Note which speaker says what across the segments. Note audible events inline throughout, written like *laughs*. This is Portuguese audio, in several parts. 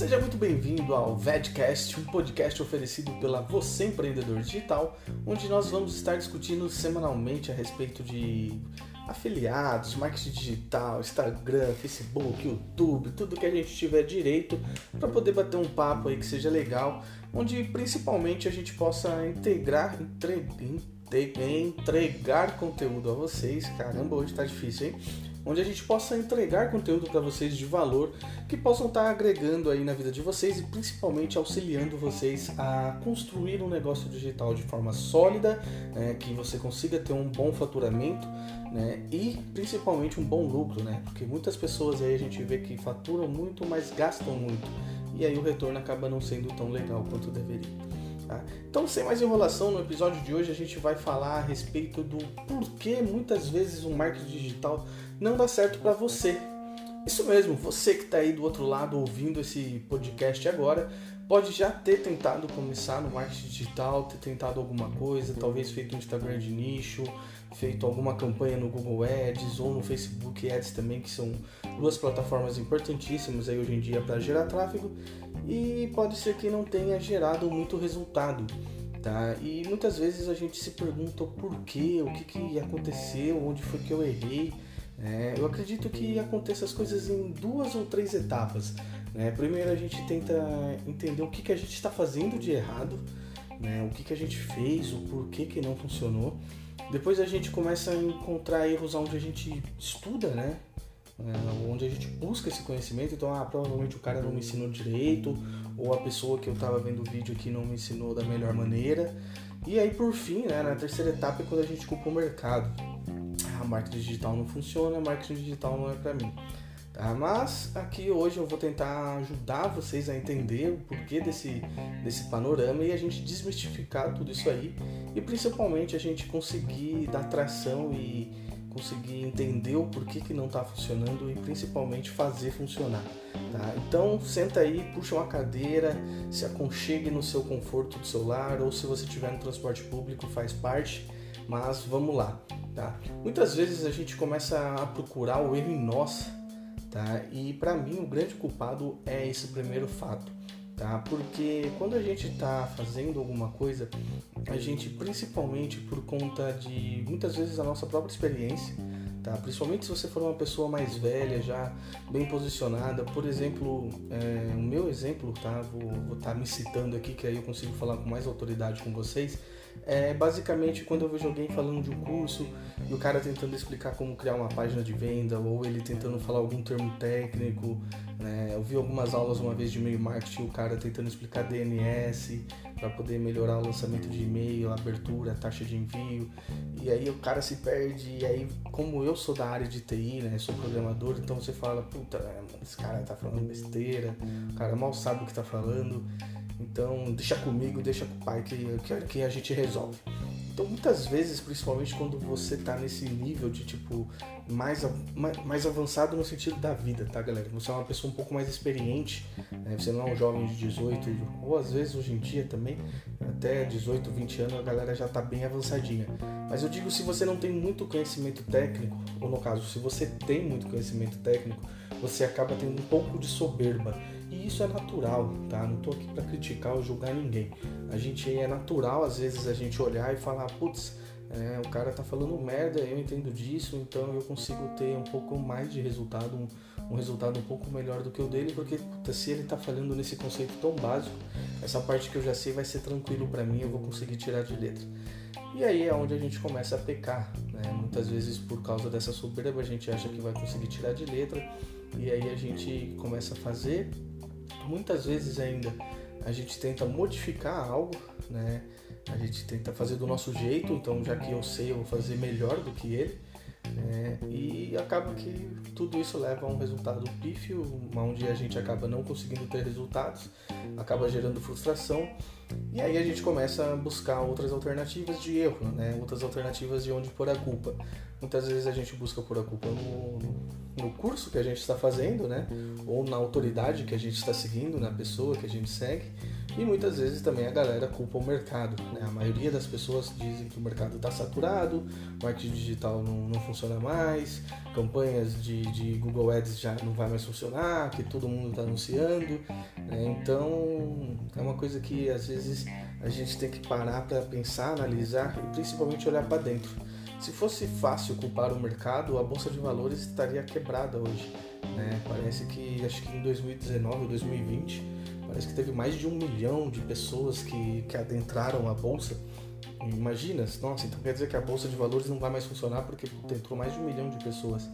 Speaker 1: Seja muito bem-vindo ao VEDcast, um podcast oferecido pela Você Empreendedor Digital, onde nós vamos estar discutindo semanalmente a respeito de afiliados, marketing digital, Instagram, Facebook, YouTube, tudo que a gente tiver direito para poder bater um papo aí que seja legal, onde principalmente a gente possa integrar, entregar, entregar conteúdo a vocês. Caramba, hoje tá difícil, hein? Onde a gente possa entregar conteúdo para vocês de valor que possam estar tá agregando aí na vida de vocês e principalmente auxiliando vocês a construir um negócio digital de forma sólida, né, que você consiga ter um bom faturamento né, e principalmente um bom lucro, né, porque muitas pessoas aí a gente vê que faturam muito, mas gastam muito e aí o retorno acaba não sendo tão legal quanto deveria. Tá? Então, sem mais enrolação, no episódio de hoje a gente vai falar a respeito do porquê muitas vezes o marketing digital não dá certo para você. Isso mesmo, você que está aí do outro lado ouvindo esse podcast agora, pode já ter tentado começar no marketing digital, ter tentado alguma coisa, talvez feito um Instagram de nicho, feito alguma campanha no Google Ads ou no Facebook Ads também, que são duas plataformas importantíssimas aí hoje em dia para gerar tráfego e pode ser que não tenha gerado muito resultado. Tá? E muitas vezes a gente se pergunta o porquê, o que, que aconteceu, onde foi que eu errei. É, eu acredito que aconteça as coisas em duas ou três etapas. Né? Primeiro a gente tenta entender o que, que a gente está fazendo de errado, né? o que, que a gente fez, o porquê que não funcionou. Depois a gente começa a encontrar erros onde a gente estuda, né? É, onde a gente busca esse conhecimento. Então, ah, provavelmente o cara não me ensinou direito, ou a pessoa que eu estava vendo o vídeo aqui não me ensinou da melhor maneira. E aí, por fim, né, na terceira etapa é quando a gente culpa o mercado. Ah, marketing digital não funciona, marketing digital não é para mim. Tá? Mas aqui hoje eu vou tentar ajudar vocês a entender o porquê desse, desse panorama e a gente desmistificar tudo isso aí e principalmente a gente conseguir dar tração e conseguir entender o porquê que não está funcionando e principalmente fazer funcionar. Tá? Então senta aí, puxa uma cadeira, se aconchegue no seu conforto do seu lar ou se você estiver no transporte público faz parte, mas vamos lá. Tá? Muitas vezes a gente começa a procurar o erro em nós tá? E para mim o grande culpado é esse primeiro fato, tá? Porque quando a gente está fazendo alguma coisa, a gente principalmente por conta de muitas vezes a nossa própria experiência, tá? Principalmente se você for uma pessoa mais velha, já bem posicionada, por exemplo, é, o meu exemplo, tá? Vou estar tá me citando aqui que aí eu consigo falar com mais autoridade com vocês é basicamente quando eu vejo alguém falando de um curso e o cara tentando explicar como criar uma página de venda ou ele tentando falar algum termo técnico. Né? Eu vi algumas aulas uma vez de e-mail marketing, o cara tentando explicar DNS para poder melhorar o lançamento de e-mail, abertura, taxa de envio. E aí o cara se perde. E aí, como eu sou da área de TI, né? Sou programador, então você fala, puta, esse cara tá falando besteira, o cara mal sabe o que tá falando. Então, deixa comigo, deixa com o pai que, que, que a gente resolve. Então, muitas vezes, principalmente quando você tá nesse nível de tipo mais, mais avançado no sentido da vida, tá, galera? Você é uma pessoa um pouco mais experiente, né? você não é um jovem de 18, ou às vezes hoje em dia também, até 18, 20 anos, a galera já tá bem avançadinha. Mas eu digo se você não tem muito conhecimento técnico, ou no caso, se você tem muito conhecimento técnico, você acaba tendo um pouco de soberba. Isso é natural, tá? Não tô aqui para criticar ou julgar ninguém. A gente é natural às vezes a gente olhar e falar, putz, é, o cara tá falando merda, eu entendo disso, então eu consigo ter um pouco mais de resultado, um, um resultado um pouco melhor do que o dele, porque puta, se ele tá falando nesse conceito tão básico, essa parte que eu já sei vai ser tranquilo para mim, eu vou conseguir tirar de letra. E aí é onde a gente começa a pecar, né? Muitas vezes por causa dessa soberba a gente acha que vai conseguir tirar de letra, e aí a gente começa a fazer, muitas vezes ainda a gente tenta modificar algo, né? A gente tenta fazer do nosso jeito, então já que eu sei, eu vou fazer melhor do que ele. Né? E acaba que tudo isso leva a um resultado pífio, onde a gente acaba não conseguindo ter resultados, acaba gerando frustração, e aí a gente começa a buscar outras alternativas de erro, né? outras alternativas de onde pôr a culpa. Muitas vezes a gente busca pôr a culpa no, no curso que a gente está fazendo, né? ou na autoridade que a gente está seguindo, na pessoa que a gente segue, E muitas vezes também a galera culpa o mercado. Né? A maioria das pessoas dizem que o mercado está saturado, marketing digital não, não funciona mais, campanhas de, de, Google Ads já não vai mais funcionar, que todo mundo está anunciando. Né? Então é uma coisa que às vezes a gente tem que parar para pensar, analisar e principalmente olhar para dentro. Se fosse fácil culpar o mercado, a bolsa de valores estaria quebrada hoje. Né? Parece que acho que em 2019 ou 2020 parece que teve mais de um milhão de pessoas que, que adentraram a bolsa. Imagina, nossa, então quer dizer que a bolsa de valores não vai mais funcionar porque entrou mais de um milhão de pessoas.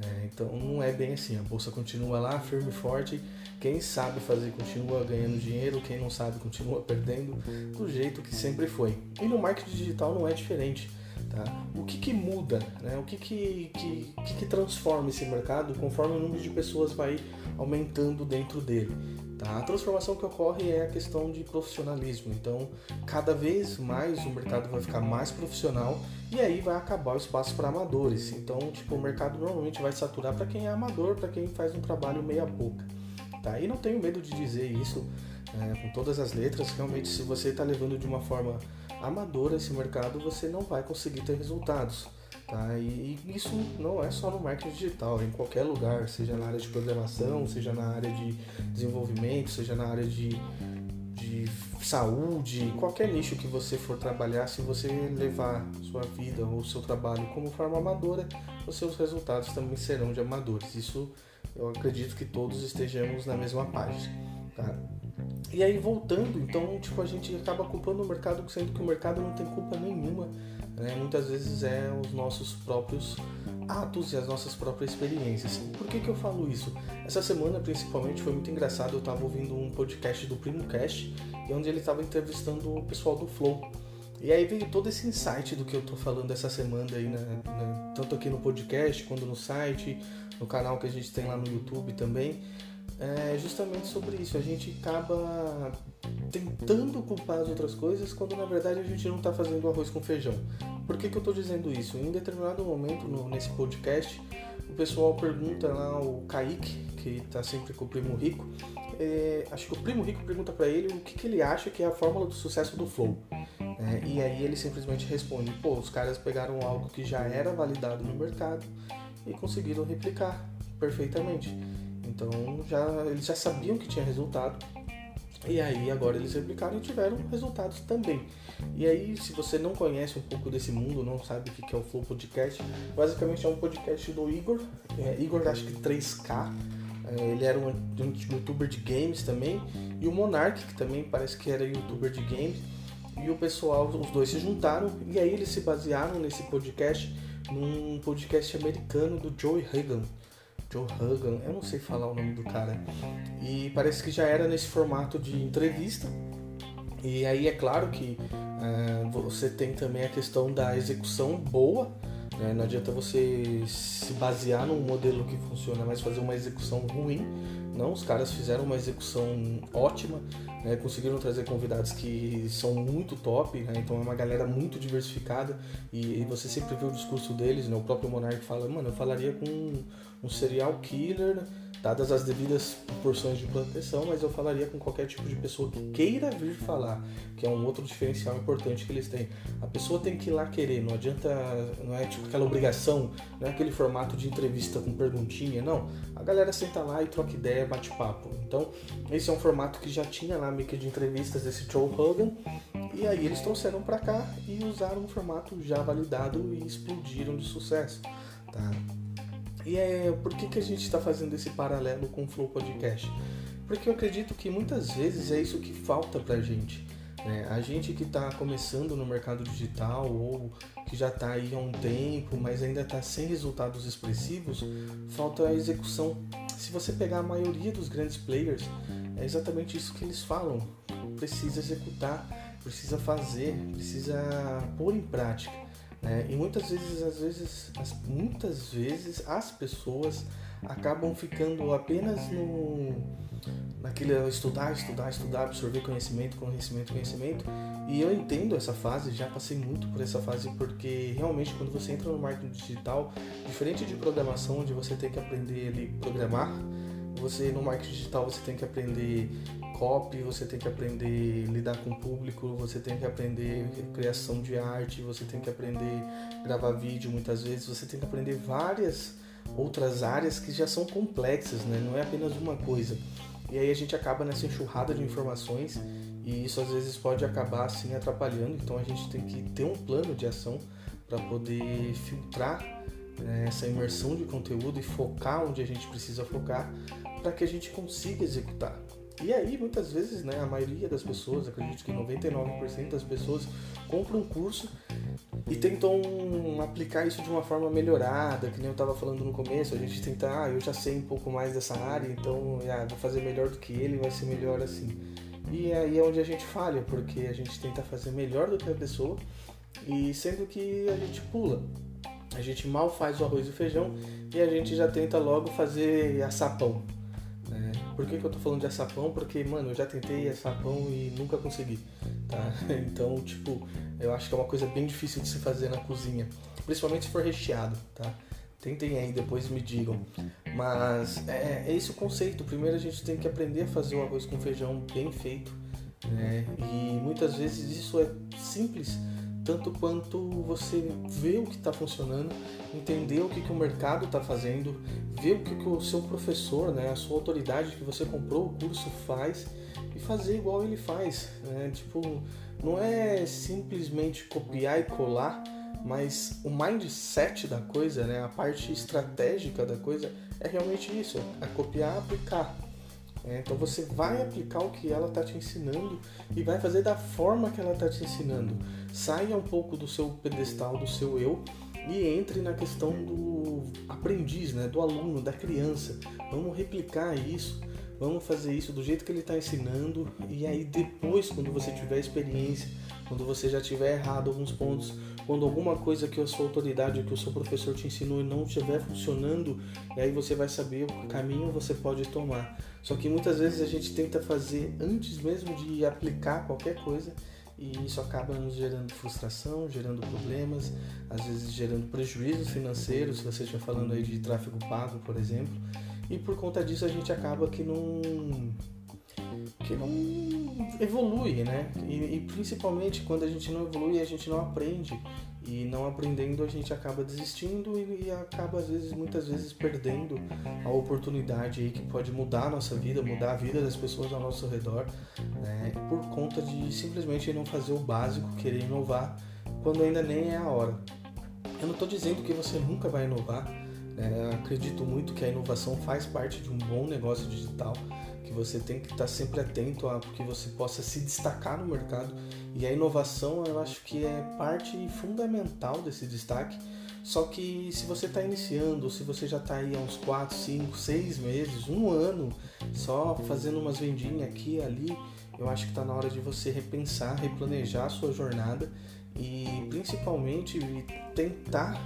Speaker 1: É, então não é bem assim, a bolsa continua lá firme e forte. Quem sabe fazer continua ganhando dinheiro, quem não sabe continua perdendo, do jeito que sempre foi. E no marketing digital não é diferente. Tá? O que, que muda? Né? O que que, que, que, que transforma esse mercado conforme o número de pessoas vai aumentando dentro dele? Tá? A transformação que ocorre é a questão de profissionalismo. Então, cada vez mais o mercado vai ficar mais profissional e aí vai acabar o espaço para amadores. Então, tipo, o mercado normalmente vai saturar para quem é amador, para quem faz um trabalho meia boca. Tá? E não tenho medo de dizer isso é, com todas as letras. Realmente, se você está levando de uma forma amadora esse mercado, você não vai conseguir ter resultados. Tá? E, e isso não é só no marketing digital, é em qualquer lugar, seja na área de programação, seja na área de desenvolvimento, seja na área de, de saúde, qualquer nicho que você for trabalhar, se você levar sua vida ou seu trabalho como forma amadora, os seus resultados também serão de amadores. Isso eu acredito que todos estejamos na mesma página. Tá? E aí voltando, então tipo a gente acaba culpando o mercado, sendo que o mercado não tem culpa nenhuma. Né? Muitas vezes é os nossos próprios atos e as nossas próprias experiências. Por que, que eu falo isso? Essa semana, principalmente, foi muito engraçado. Eu estava ouvindo um podcast do Primo Cast, onde ele estava entrevistando o pessoal do Flow. E aí veio todo esse insight do que eu tô falando essa semana aí, né? né? Tanto aqui no podcast, quanto no site, no canal que a gente tem lá no YouTube também é justamente sobre isso. A gente acaba tentando culpar as outras coisas quando na verdade a gente não está fazendo arroz com feijão. Por que, que eu estou dizendo isso? Em determinado momento no, nesse podcast, o pessoal pergunta lá, o Kaique, que está sempre com o Primo Rico, é, acho que o Primo Rico pergunta para ele o que, que, ele acha que é a fórmula do sucesso do Flow. É, e aí ele simplesmente responde: pô, os caras pegaram algo que já era validado no mercado e conseguiram replicar perfeitamente. Então já, eles já sabiam que tinha resultado. E aí agora eles replicaram e tiveram resultados também. E aí, se você não conhece um pouco desse mundo, não sabe o que é o Flow Podcast, basicamente é um podcast do Igor, é, Igor acho que 3K. É, ele era um, um youtuber de games também, e o Monark, que também parece que era youtuber de games. E o pessoal, os dois se juntaram e aí eles se basearam nesse podcast num podcast americano do Joey Hagan. Joe Hugan, eu não sei falar o nome do cara. E parece que já era nesse formato de entrevista. E aí é claro que uh, você tem também a questão da execução boa. Né? Não adianta você se basear num modelo que funciona, mas fazer uma execução ruim. Não, os caras fizeram uma execução ótima, né? conseguiram trazer convidados que são muito top, né? então é uma galera muito diversificada e, e, você sempre vê o discurso deles, né? o próprio Monark fala, mano, eu falaria com um serial killer dadas as devidas proporções de proteção, mas eu falaria com qualquer tipo de pessoa que queira vir falar, que é um outro diferencial importante que eles têm. A pessoa tem que ir lá querer, não adianta, não é tipo aquela obrigação, não é aquele formato de entrevista com perguntinha, não. A galera senta lá e troca ideia, bate papo. Então, esse é um formato que já tinha lá meio que de entrevistas desse Joe Hogan, e aí eles trouxeram para cá e usaram um formato já validado e explodiram de sucesso, tá? E é, por que, que a gente está fazendo esse paralelo com o Flow Podcast? Porque eu acredito que muitas vezes é isso que falta pra gente. Né? A gente que está começando no mercado digital ou que já está aí há um tempo, mas ainda está sem resultados expressivos, falta a execução. Se você pegar a maioria dos grandes players, é exatamente isso que eles falam. Precisa executar, precisa fazer, precisa pôr em prática. Né? E muitas vezes, às vezes, as, muitas vezes as pessoas acabam ficando apenas no naquele estudar, estudar, estudar, absorver conhecimento, conhecimento, conhecimento. E eu entendo essa fase, já passei muito por essa fase porque realmente quando você entra no marketing digital, diferente de programação onde você tem que aprender ali programar, Você no marketing digital você tem que aprender copy, você tem que aprender lidar com o público, você tem que aprender criação de arte, você tem que aprender gravar vídeo muitas vezes, você tem que aprender várias outras áreas que já são complexas, né? Não é apenas uma coisa. E aí a gente acaba nessa enxurrada de informações e isso às vezes pode acabar assim atrapalhando. Então a gente tem que ter um plano de ação para poder filtrar né, essa imersão de conteúdo e focar onde a gente precisa focar para que a gente consiga executar. E aí, muitas vezes, né, a maioria das pessoas, acredito que 99% das pessoas compram um curso e tentam aplicar isso de uma forma melhorada, que nem eu estava falando no começo, a gente tenta, ah, eu já sei um pouco mais dessa área, então ah, vou fazer melhor do que ele, vai ser melhor assim. E aí é onde a gente falha, porque a gente tenta fazer melhor do que a pessoa e sendo que a gente pula. A gente mal faz o arroz e o feijão e a gente já tenta logo fazer açapão. Né? Por que, que eu tô falando de açapão? Porque, mano, eu já tentei açapão e nunca consegui. Tá? *laughs* Então, tipo, eu acho que é uma coisa bem difícil de se fazer na cozinha. Principalmente se for recheado, tá? Tentem aí, depois me digam. Mas é, é esse o conceito. Primeiro a gente tem que aprender a fazer o arroz com feijão bem feito. Né? E muitas vezes isso é simples, tanto quanto você ver o que está funcionando, entender o que, que o mercado está fazendo, ver o que, que o seu professor, né, a sua autoridade que você comprou o curso faz e fazer igual ele faz. Né? Tipo, não é simplesmente copiar e colar mas o mindset da coisa, né, a parte estratégica da coisa é realmente isso, é copiar, aplicar. É, então você vai aplicar o que ela está te ensinando e vai fazer da forma que ela está te ensinando. Saia um pouco do seu pedestal, do seu eu e entre na questão do aprendiz, né, do aluno, da criança. Vamos replicar isso, vamos fazer isso do jeito que ele está ensinando e aí depois, quando você tiver experiência, quando você já tiver errado alguns pontos, quando alguma coisa que a sua autoridade, que o seu professor te ensinou não estiver funcionando, e aí você vai saber o caminho você pode tomar. Só que muitas vezes a gente tenta fazer antes mesmo de aplicar qualquer coisa e isso acaba nos gerando frustração, gerando problemas, às vezes gerando prejuízos financeiros, se você estiver falando aí de tráfego pago, por exemplo. E por conta disso a gente acaba que não que não evolui, né? E, e, principalmente quando a gente não evolui, a gente não aprende. E não aprendendo, a gente acaba desistindo e, e, acaba, às vezes, muitas vezes, perdendo a oportunidade aí que pode mudar a nossa vida, mudar a vida das pessoas ao nosso redor, né? Por conta de simplesmente não fazer o básico, querer inovar, quando ainda nem é a hora. Eu não estou dizendo que você nunca vai inovar, né? acredito muito que a inovação faz parte de um bom negócio digital que você tem que estar sempre atento a que você possa se destacar no mercado e a inovação eu acho que é parte fundamental desse destaque. Só que se você está iniciando, ou se você já está aí há uns 4, 5, 6 meses, um ano, só fazendo umas vendinhas aqui e ali, eu acho que está na hora de você repensar, replanejar a sua jornada e principalmente tentar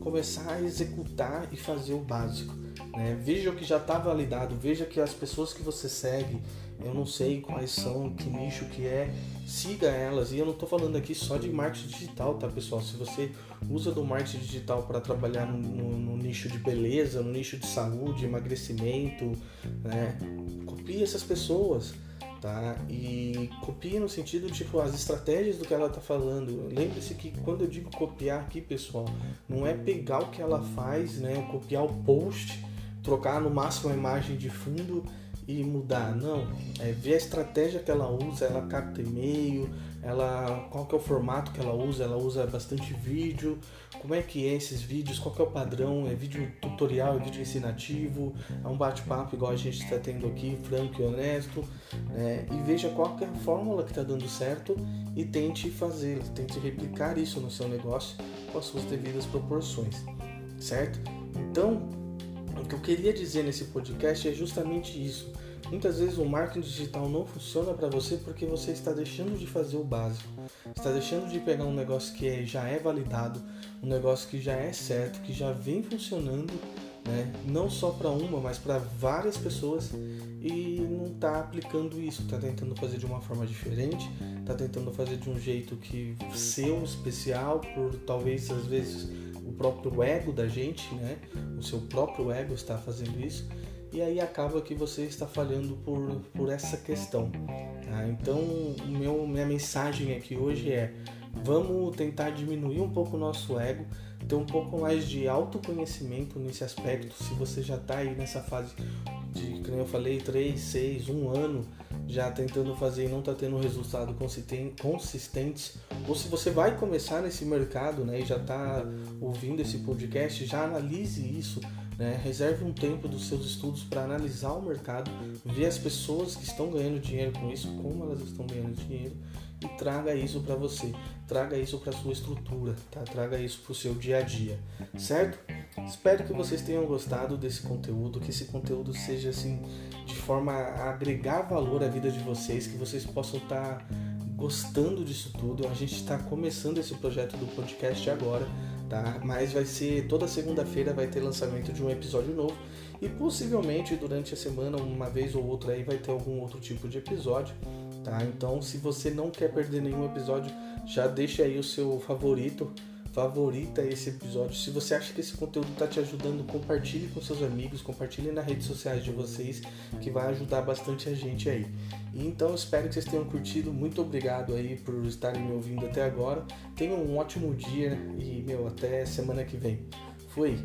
Speaker 1: começar a executar e fazer o básico. Né? Veja o que já está validado, veja que as pessoas que você segue, eu não sei quais são, que nicho que é, siga elas. E eu não estou falando aqui só de marketing digital, tá pessoal? Se você usa do marketing digital para trabalhar no, no, no, nicho de beleza, no nicho de saúde, emagrecimento, né? copie essas pessoas tá? E copie no sentido tipo as estratégias do que ela tá falando. Lembre-se que quando eu digo copiar aqui, pessoal, não é pegar o que ela faz, né? Copiar o post trocar no máximo a imagem de fundo e mudar. Não, é ver a estratégia que ela usa, ela capta e-mail, ela qual que é o formato que ela usa, ela usa bastante vídeo, como é que é esses vídeos, qual que é o padrão, é vídeo tutorial, é vídeo ensinativo, é um bate-papo igual a gente está tendo aqui, franco e honesto, né? e veja qual que é a fórmula que está dando certo e tente fazer, tente replicar isso no seu negócio com as suas devidas proporções, certo? Então, o que eu queria dizer nesse podcast é justamente isso. Muitas vezes o marketing digital não funciona para você porque você está deixando de fazer o básico. Está deixando de pegar um negócio que é, já é validado, um negócio que já é certo, que já vem funcionando, né? não só para uma, mas para várias pessoas e não está aplicando isso. Está tentando fazer de uma forma diferente, está tentando fazer de um jeito que seu especial, por talvez às vezes próprio ego da gente, né? O seu próprio ego está fazendo isso e aí acaba que você está falhando por, por essa questão. Tá? Então, meu, minha mensagem aqui hoje é: vamos tentar diminuir um pouco o nosso ego, ter um pouco mais de autoconhecimento nesse aspecto. Se você já está aí nessa fase de, como eu falei, 3, 6, 1 ano já tentando fazer e não está tendo resultado consistentes, ou se você vai começar nesse mercado né, e já está ouvindo esse podcast, já analise isso né? Reserve um tempo dos seus estudos para analisar o mercado, ver as pessoas que estão ganhando dinheiro com isso, como elas estão ganhando dinheiro e traga isso para você, traga isso para sua estrutura, tá? Traga isso para o seu dia a dia, certo? Espero que vocês tenham gostado desse conteúdo, que esse conteúdo seja assim de forma a agregar valor à vida de vocês, que vocês possam estar tá gostando disso tudo. A gente está começando esse projeto do podcast agora tá? Mas vai ser toda segunda-feira vai ter lançamento de um episódio novo e possivelmente durante a semana, uma vez ou outra aí vai ter algum outro tipo de episódio, tá? Então, se você não quer perder nenhum episódio, já deixa aí o seu favorito favorita esse episódio. Se você acha que esse conteúdo está te ajudando, compartilhe com seus amigos, compartilhe nas redes sociais de vocês, que vai ajudar bastante a gente aí. Então espero que vocês tenham curtido. Muito obrigado aí por estarem me ouvindo até agora. Tenham um ótimo dia e meu até semana que vem. Fui.